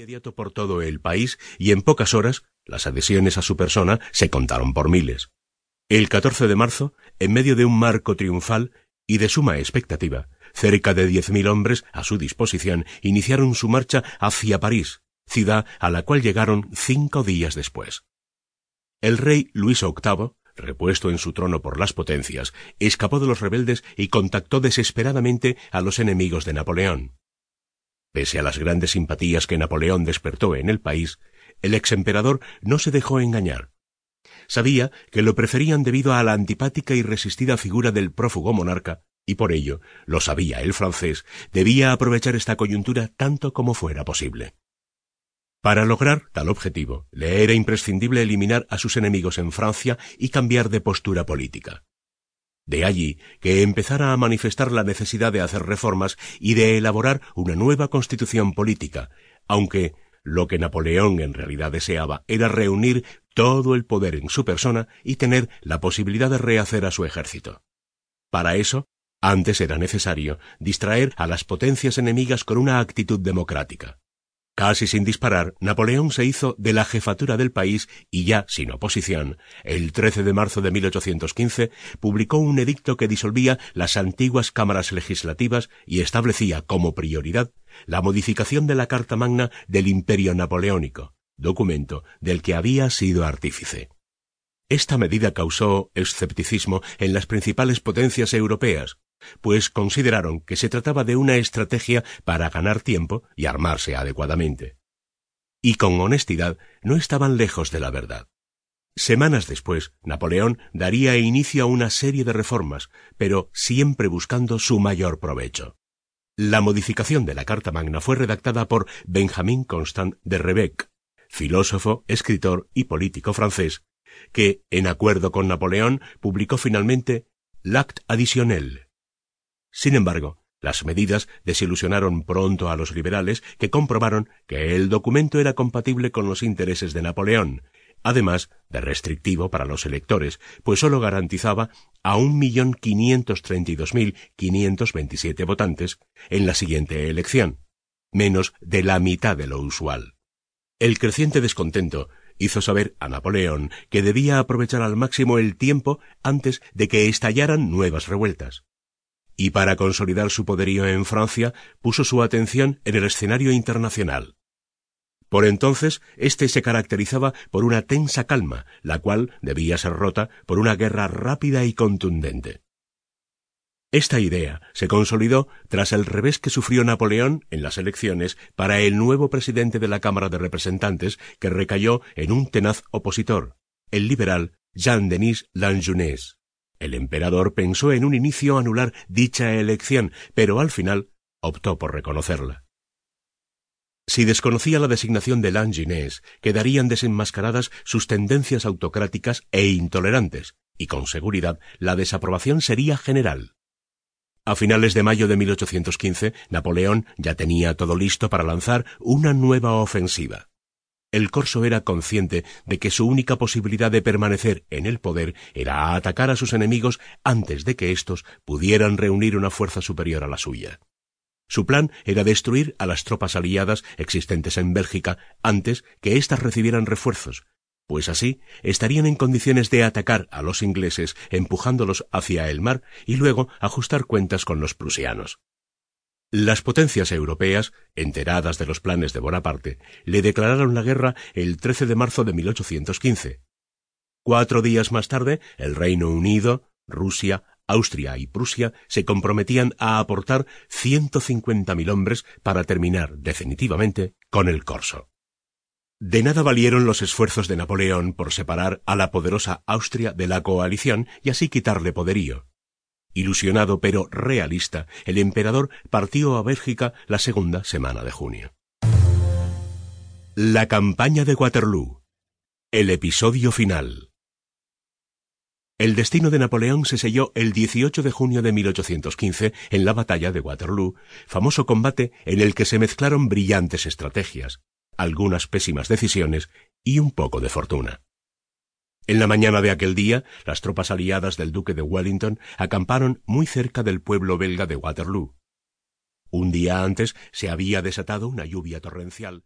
inmediato por todo el país y en pocas horas las adhesiones a su persona se contaron por miles. El 14 de marzo, en medio de un marco triunfal y de suma expectativa, cerca de diez mil hombres a su disposición iniciaron su marcha hacia París, ciudad a la cual llegaron cinco días después. El rey Luis VIII, repuesto en su trono por las potencias, escapó de los rebeldes y contactó desesperadamente a los enemigos de Napoleón. Pese a las grandes simpatías que Napoleón despertó en el país, el ex emperador no se dejó engañar. Sabía que lo preferían debido a la antipática y resistida figura del prófugo monarca, y por ello, lo sabía el francés, debía aprovechar esta coyuntura tanto como fuera posible. Para lograr tal objetivo, le era imprescindible eliminar a sus enemigos en Francia y cambiar de postura política. De allí que empezara a manifestar la necesidad de hacer reformas y de elaborar una nueva constitución política, aunque lo que Napoleón en realidad deseaba era reunir todo el poder en su persona y tener la posibilidad de rehacer a su ejército. Para eso, antes era necesario distraer a las potencias enemigas con una actitud democrática. Casi sin disparar, Napoleón se hizo de la jefatura del país y ya sin oposición, el 13 de marzo de 1815, publicó un edicto que disolvía las antiguas cámaras legislativas y establecía como prioridad la modificación de la Carta Magna del Imperio Napoleónico, documento del que había sido artífice. Esta medida causó escepticismo en las principales potencias europeas, pues consideraron que se trataba de una estrategia para ganar tiempo y armarse adecuadamente. Y con honestidad no estaban lejos de la verdad. Semanas después, Napoleón daría inicio a una serie de reformas, pero siempre buscando su mayor provecho. La modificación de la Carta Magna fue redactada por Benjamin Constant de Rebec, filósofo, escritor y político francés, que, en acuerdo con Napoleón, publicó finalmente L'Acte Additionnel, sin embargo, las medidas desilusionaron pronto a los liberales que comprobaron que el documento era compatible con los intereses de Napoleón, además de restrictivo para los electores, pues sólo garantizaba a un millón quinientos treinta y dos mil quinientos veintisiete votantes en la siguiente elección, menos de la mitad de lo usual. El creciente descontento hizo saber a Napoleón que debía aprovechar al máximo el tiempo antes de que estallaran nuevas revueltas y para consolidar su poderío en Francia puso su atención en el escenario internacional. Por entonces, éste se caracterizaba por una tensa calma, la cual debía ser rota por una guerra rápida y contundente. Esta idea se consolidó tras el revés que sufrió Napoleón en las elecciones para el nuevo presidente de la Cámara de Representantes, que recayó en un tenaz opositor, el liberal Jean-Denis Lanjunas. El emperador pensó en un inicio anular dicha elección, pero al final optó por reconocerla. Si desconocía la designación de Langinés, quedarían desenmascaradas sus tendencias autocráticas e intolerantes, y con seguridad la desaprobación sería general. A finales de mayo de 1815, Napoleón ya tenía todo listo para lanzar una nueva ofensiva. El corso era consciente de que su única posibilidad de permanecer en el poder era atacar a sus enemigos antes de que éstos pudieran reunir una fuerza superior a la suya. Su plan era destruir a las tropas aliadas existentes en Bélgica antes que éstas recibieran refuerzos, pues así estarían en condiciones de atacar a los ingleses empujándolos hacia el mar y luego ajustar cuentas con los prusianos. Las potencias europeas, enteradas de los planes de Bonaparte, le declararon la guerra el 13 de marzo de 1815. Cuatro días más tarde, el Reino Unido, Rusia, Austria y Prusia se comprometían a aportar 150.000 hombres para terminar definitivamente con el corso. De nada valieron los esfuerzos de Napoleón por separar a la poderosa Austria de la coalición y así quitarle poderío. Ilusionado pero realista, el emperador partió a Bélgica la segunda semana de junio. La campaña de Waterloo. El episodio final. El destino de Napoleón se selló el 18 de junio de 1815 en la batalla de Waterloo, famoso combate en el que se mezclaron brillantes estrategias, algunas pésimas decisiones y un poco de fortuna. En la mañana de aquel día, las tropas aliadas del duque de Wellington acamparon muy cerca del pueblo belga de Waterloo. Un día antes se había desatado una lluvia torrencial